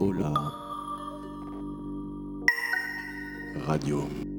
Hola. Radio.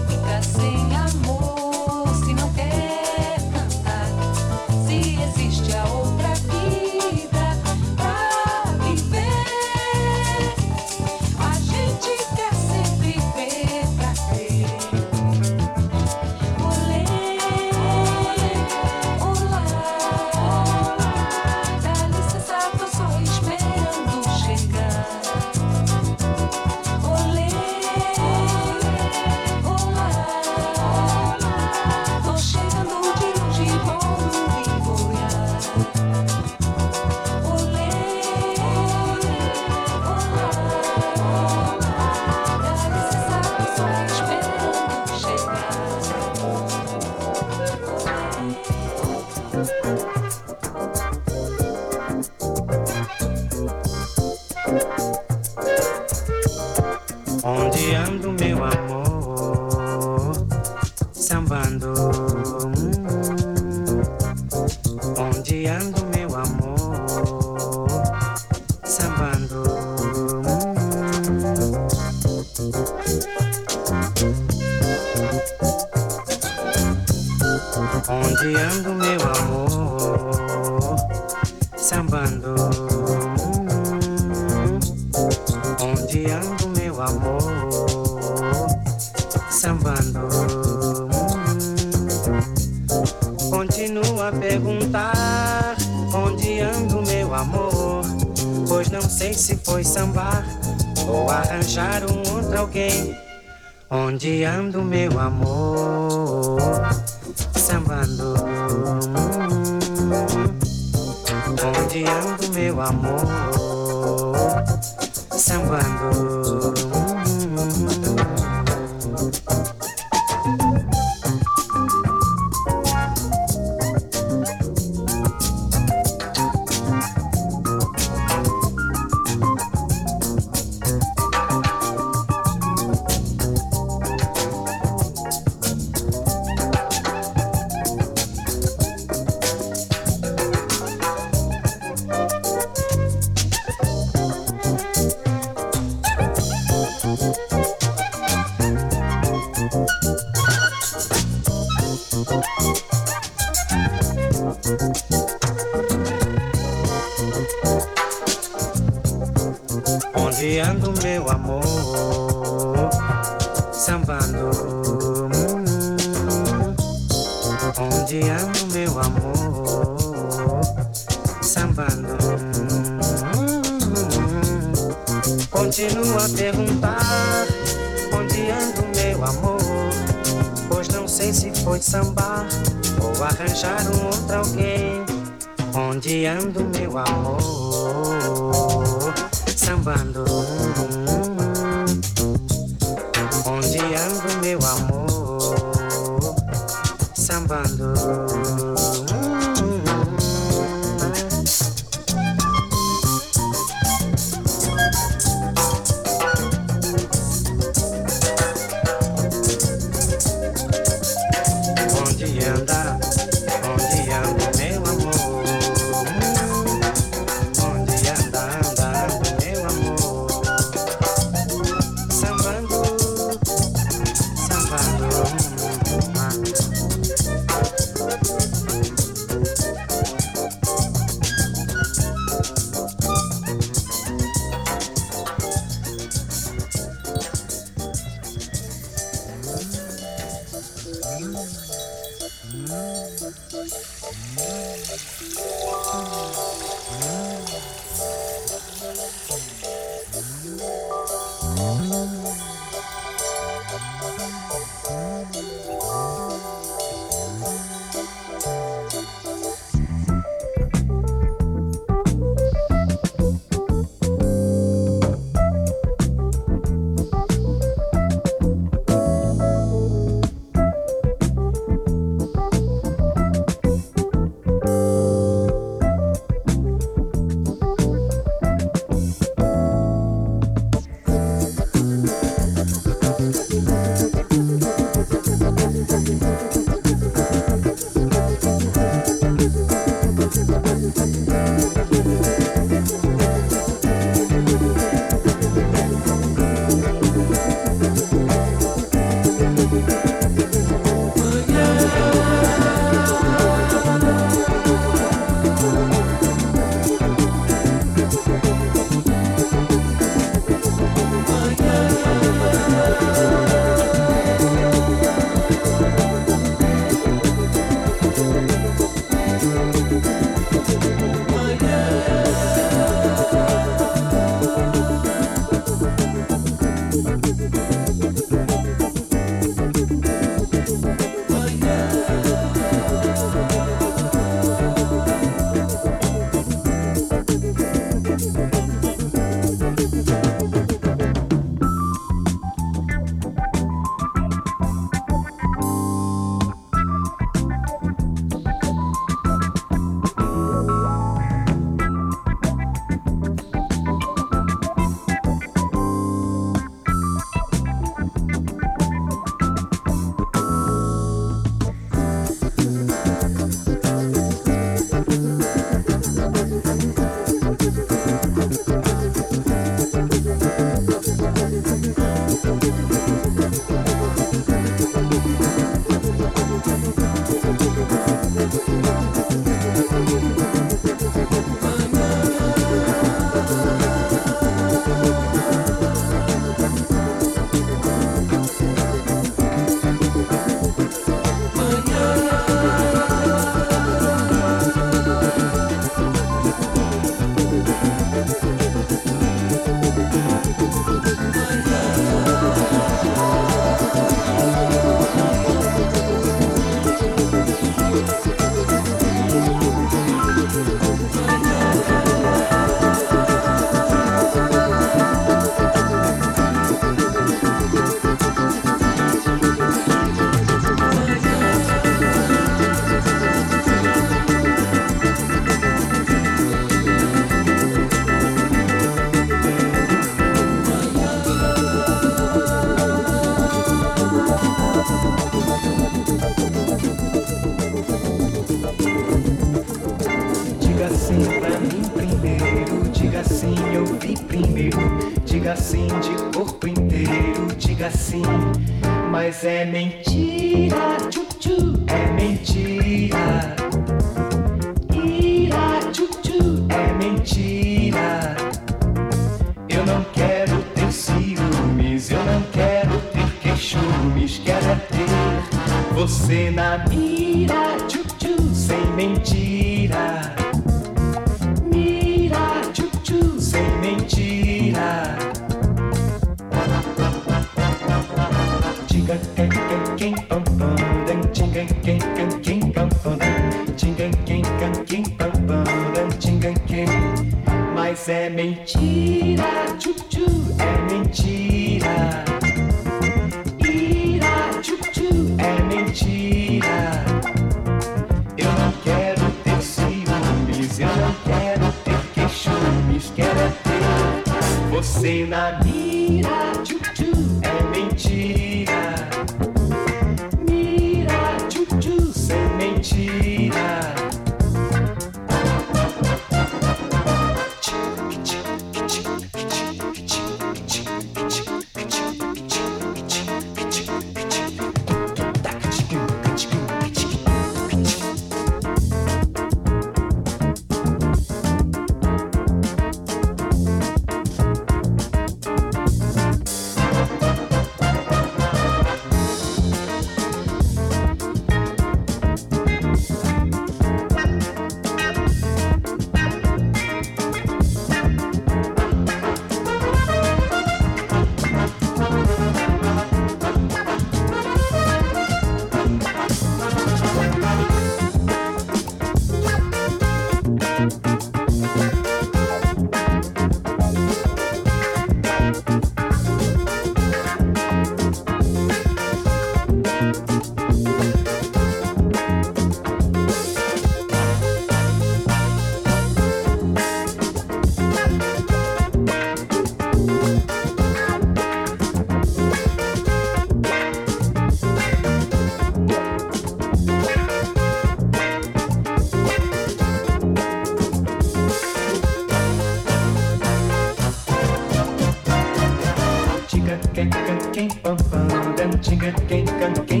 chicken, cake, and cake.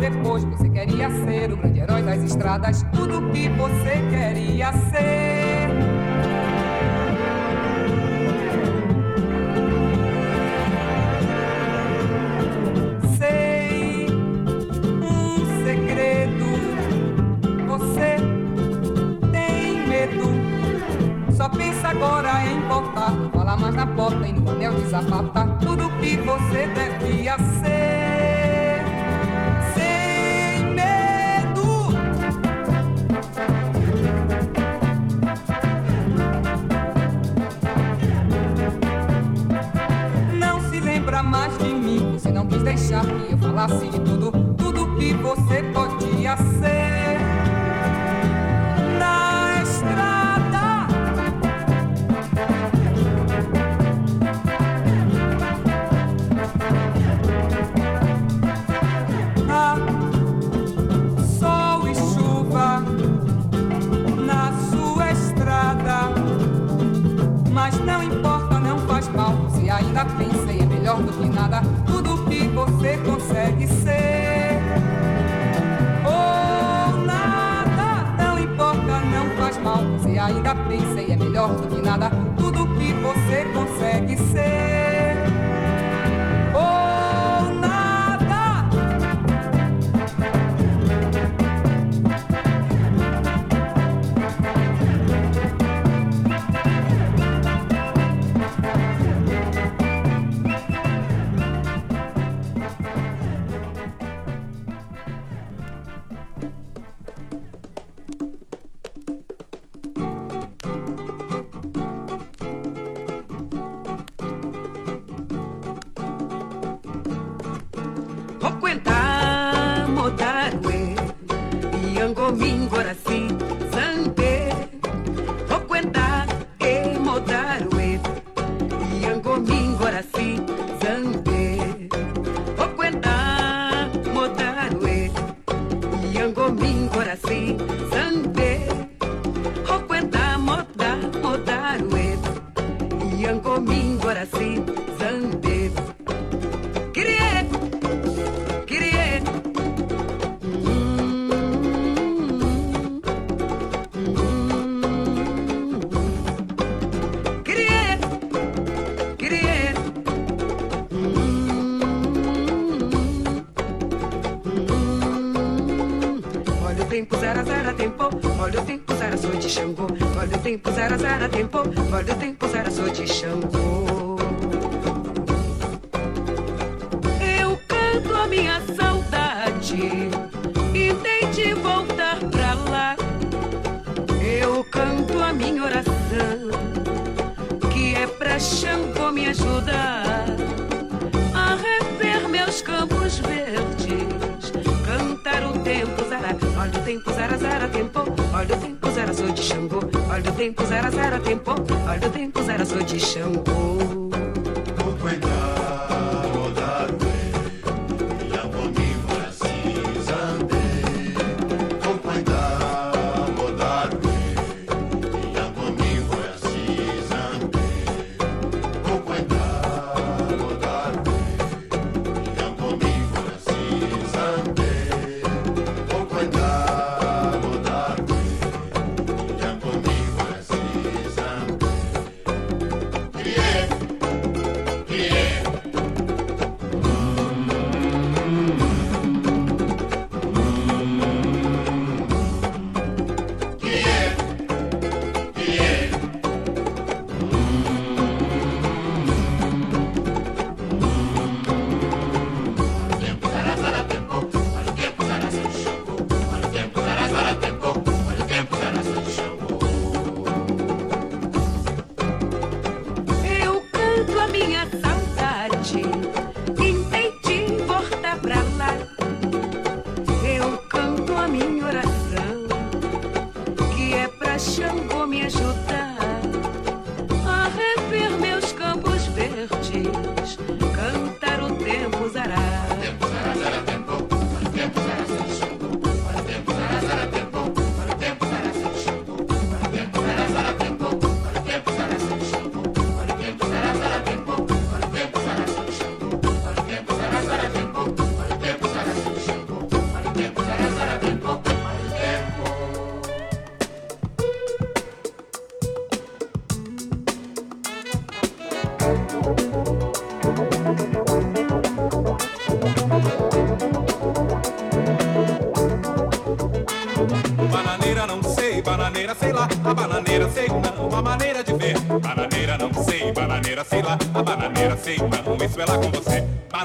Depois. Você queria ser o grande herói das estradas, tudo que você queria ser. Sei um segredo, você tem medo. Só pensa agora em voltar. Não fala mais na porta e no anel desapatar tudo que você devia ser. Deixar que eu falasse de tudo, tudo que você podia ser. Você consegue ser. Ou nada, não importa, não faz mal. Se ainda pensei, é melhor do que nada. Tempo, zara, zara, tempo. O tempo, zara, sou de Xangô Eu canto a minha saudade e de voltar pra lá. Eu canto a minha oração, que é pra Xangô me ajudar a rever meus campos verdes, cantar o tempo zara, olha o tempo zara zara tempo, olha o tempo zara sou de Xangô, olha o tempo zara zara tempo, olha o tempo zara sou de Xangô.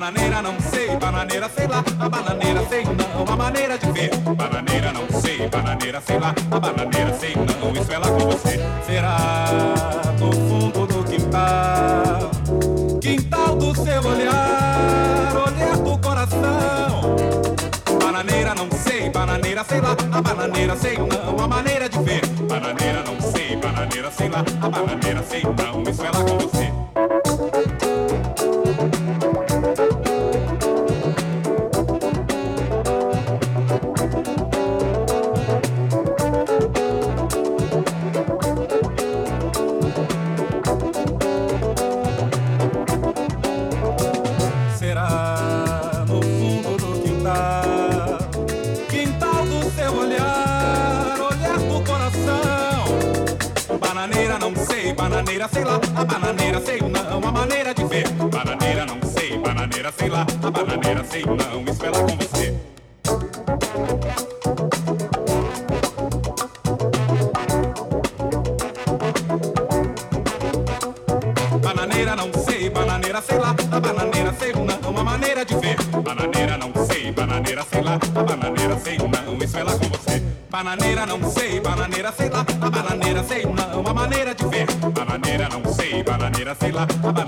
Bananeira não sei, bananeira sei lá, a bananeira sei não, a maneira de ver. Bananeira não sei, bananeira sei lá, a bananeira sei não, isso é lá com você. Será no fundo do quintal, quintal do seu olhar, olhar do coração. Bananeira não sei, bananeira sei lá, a bananeira sei não, bananeira sei lá, a bananeira sei não, a maneira de ver. Bananeira não sei, bananeira sei lá, a bananeira sei não, isso é com você. Bananeira não sei, bananeira sei lá, a bananeira sei não, a maneira de ver. Bananeira não sei, bananeira sei lá, a bananeira sei não, isso é com você. Bananeira não sei, bananeira sei lá, a bananeira ba ba ba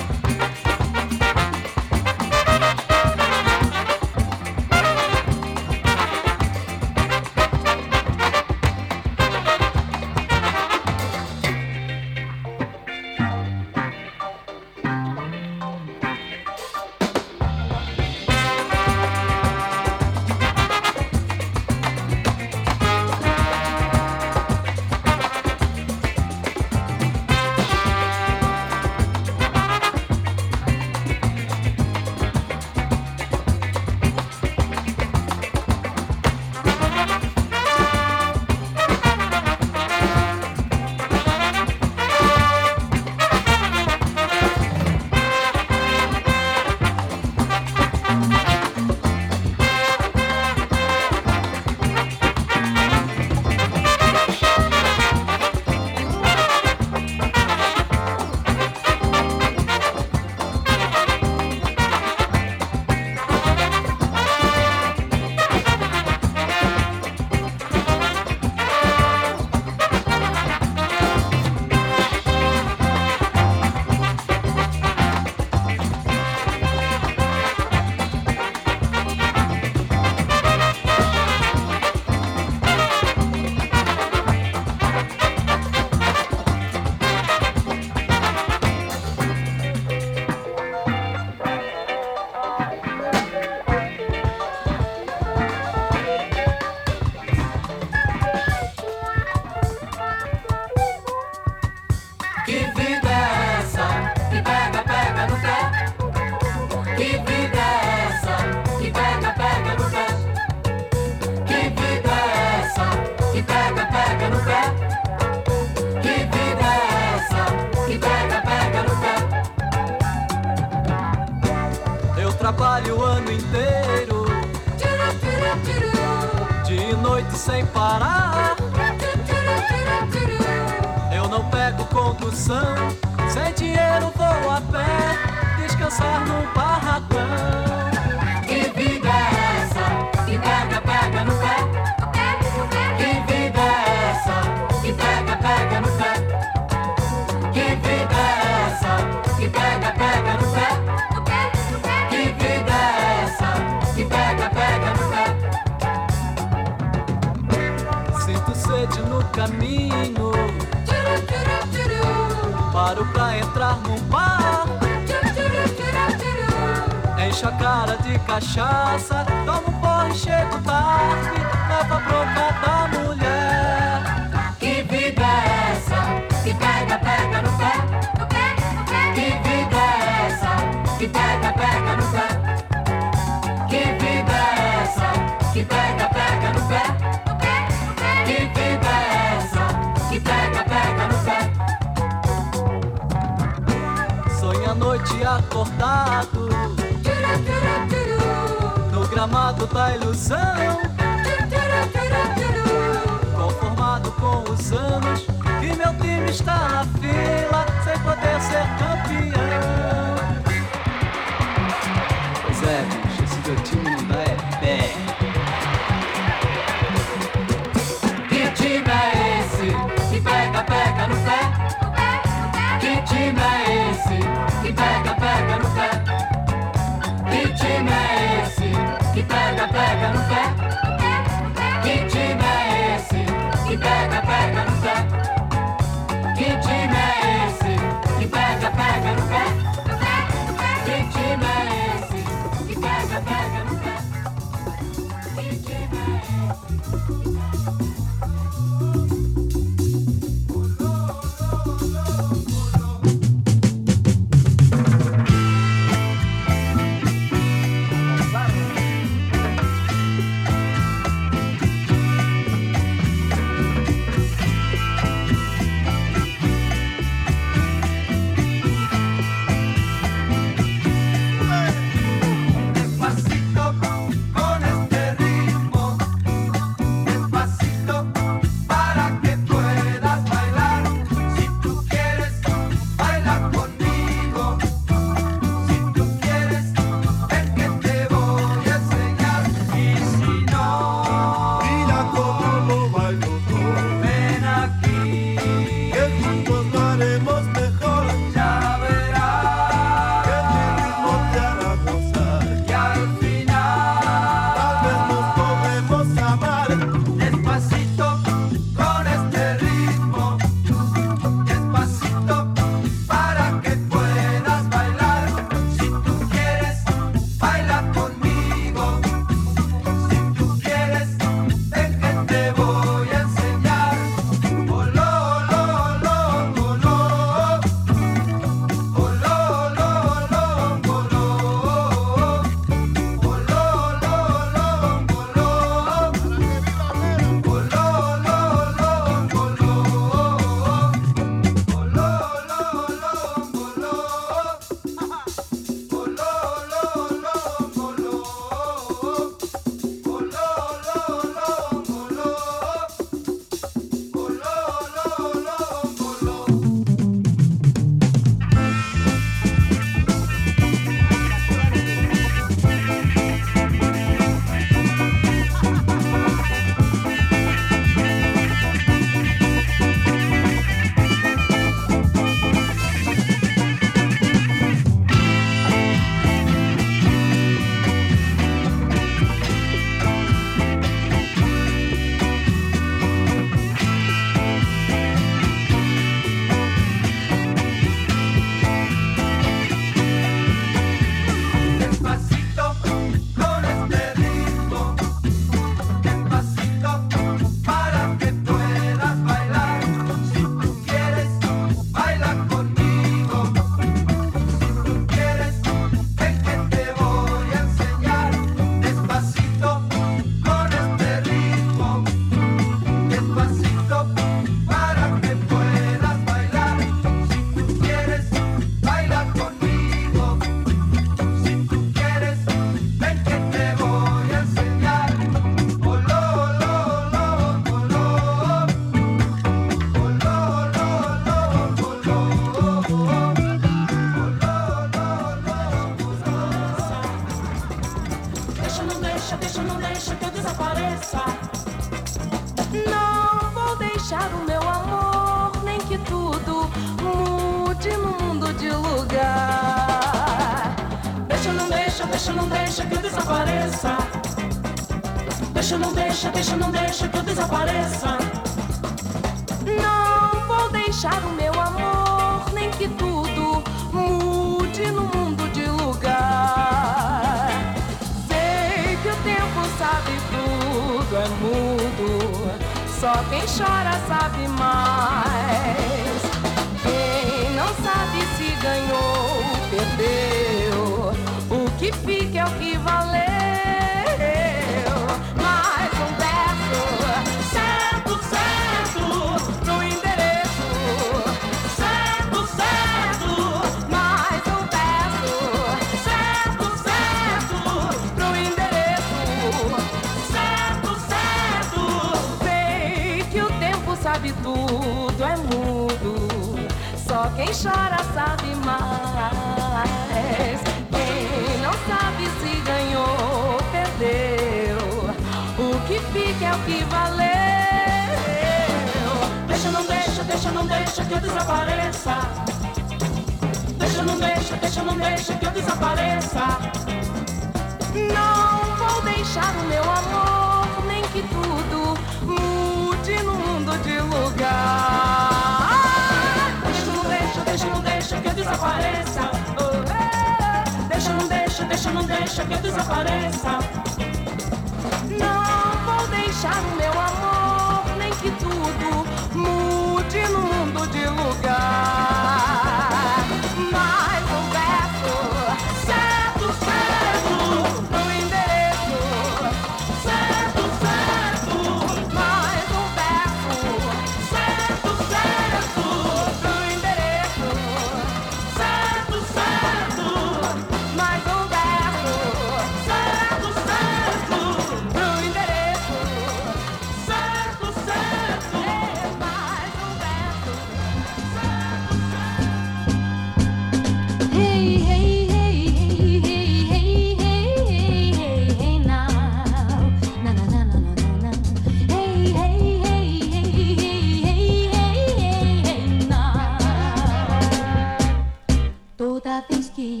Toda vez que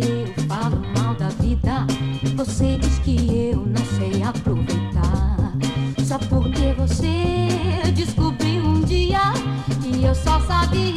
eu falo mal da vida, você diz que eu não sei aproveitar. Só porque você descobriu um dia que eu só sabia.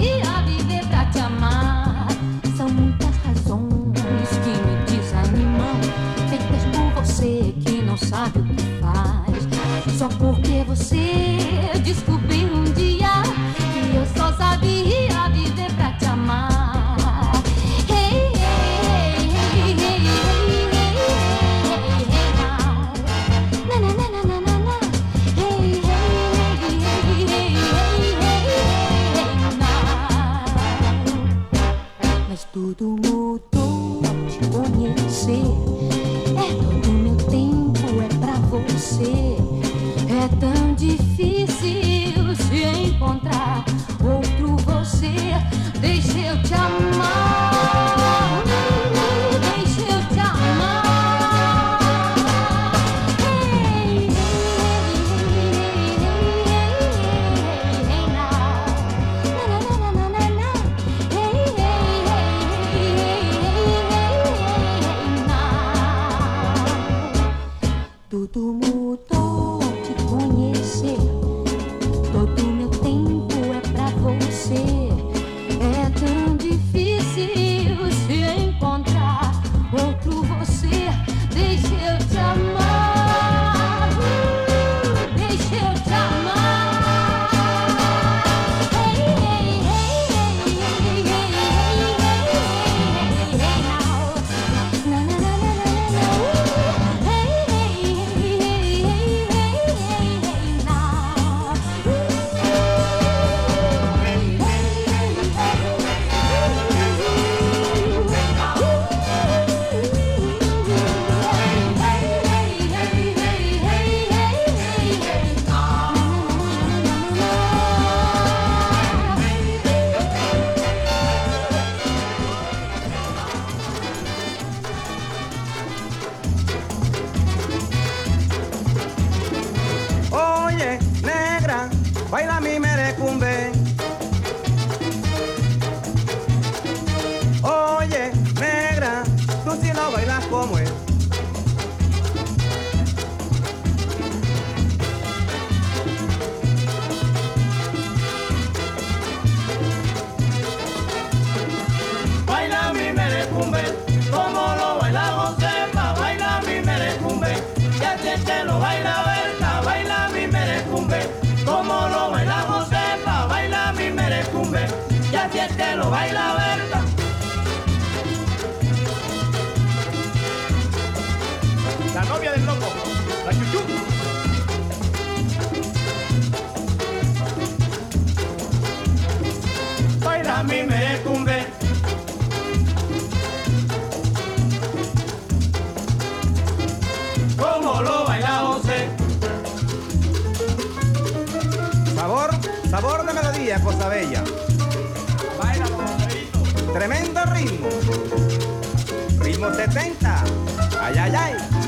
a mí me cumbe. Como lo baila José. Sabor, sabor de melodía, cosa bella. Baila, Tremendo ritmo. Ritmo 70. Ay, ay, ay.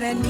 Da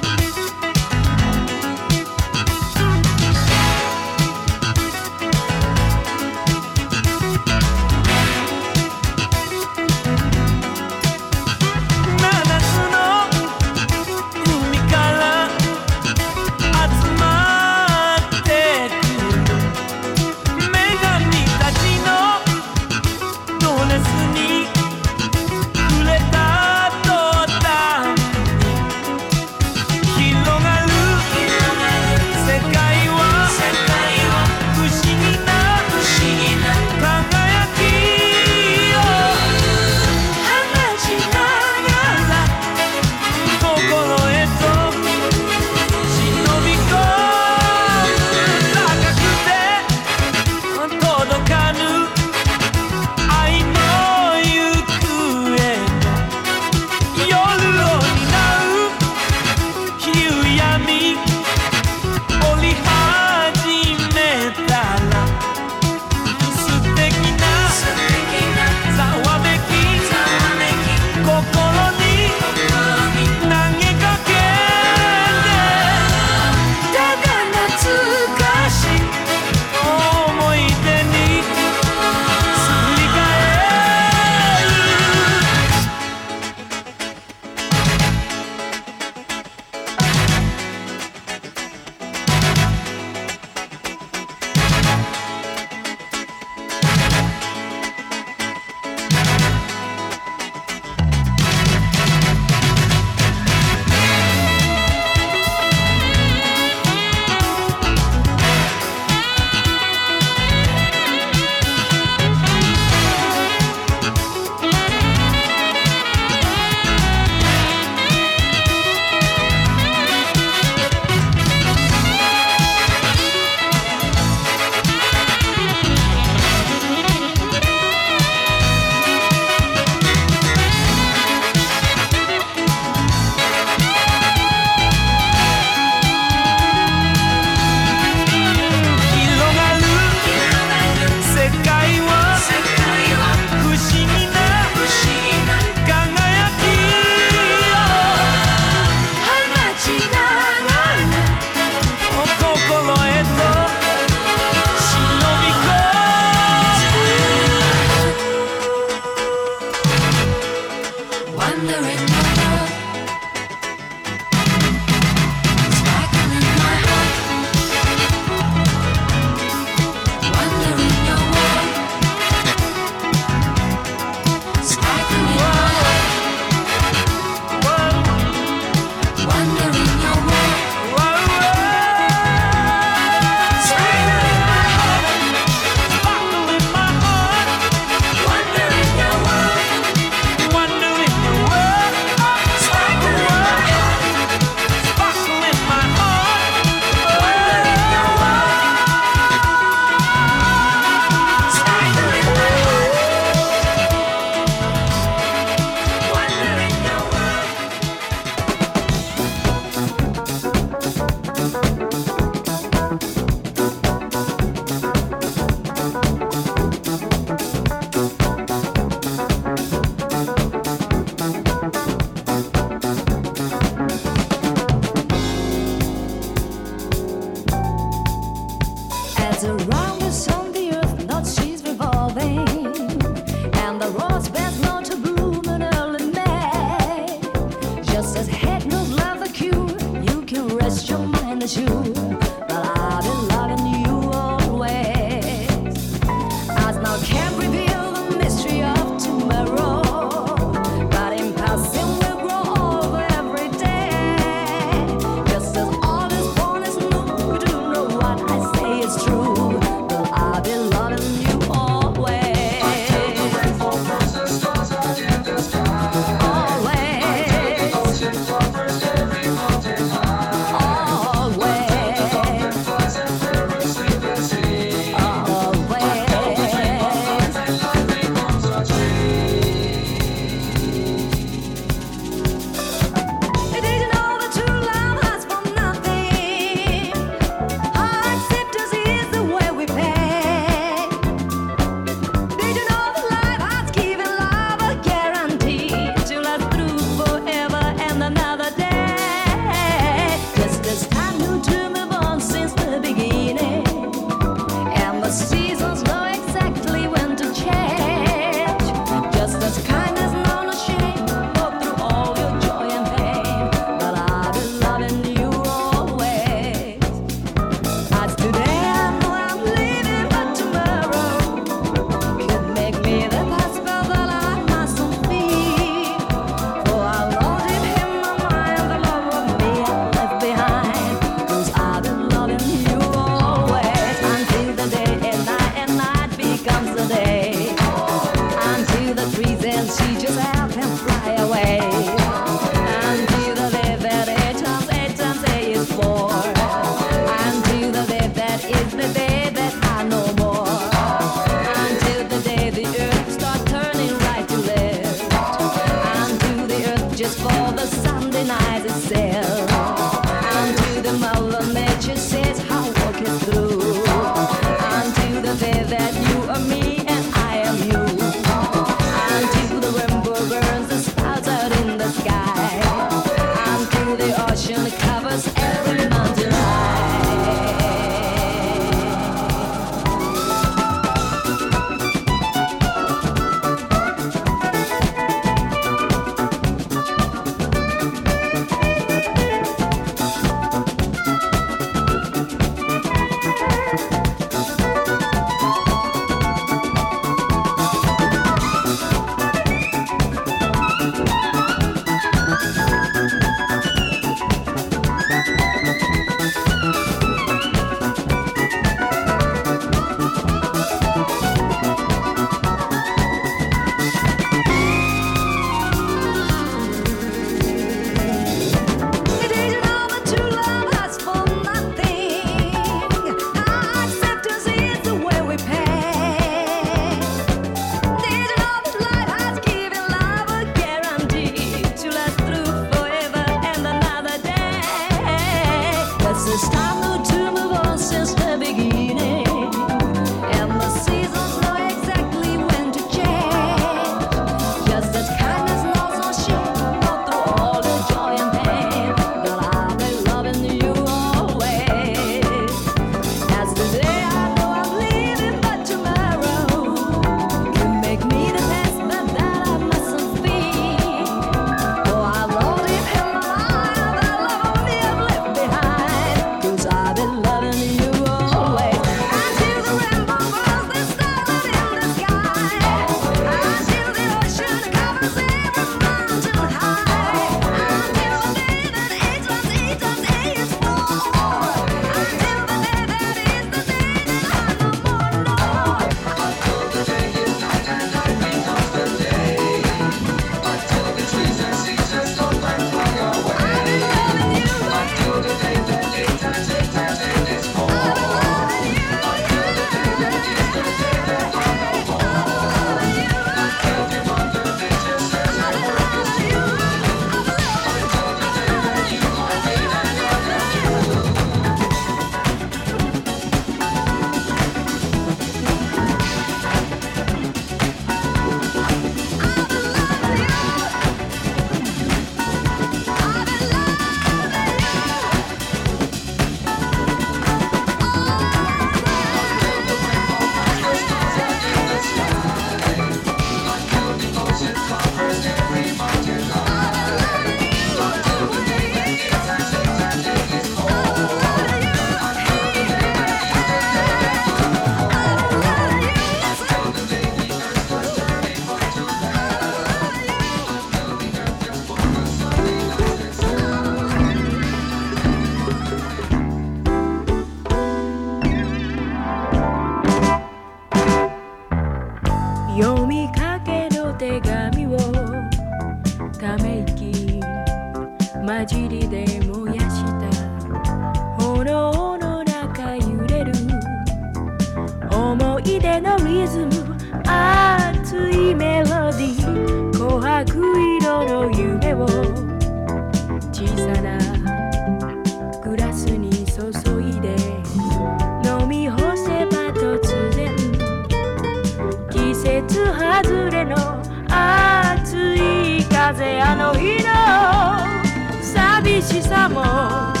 寂しさも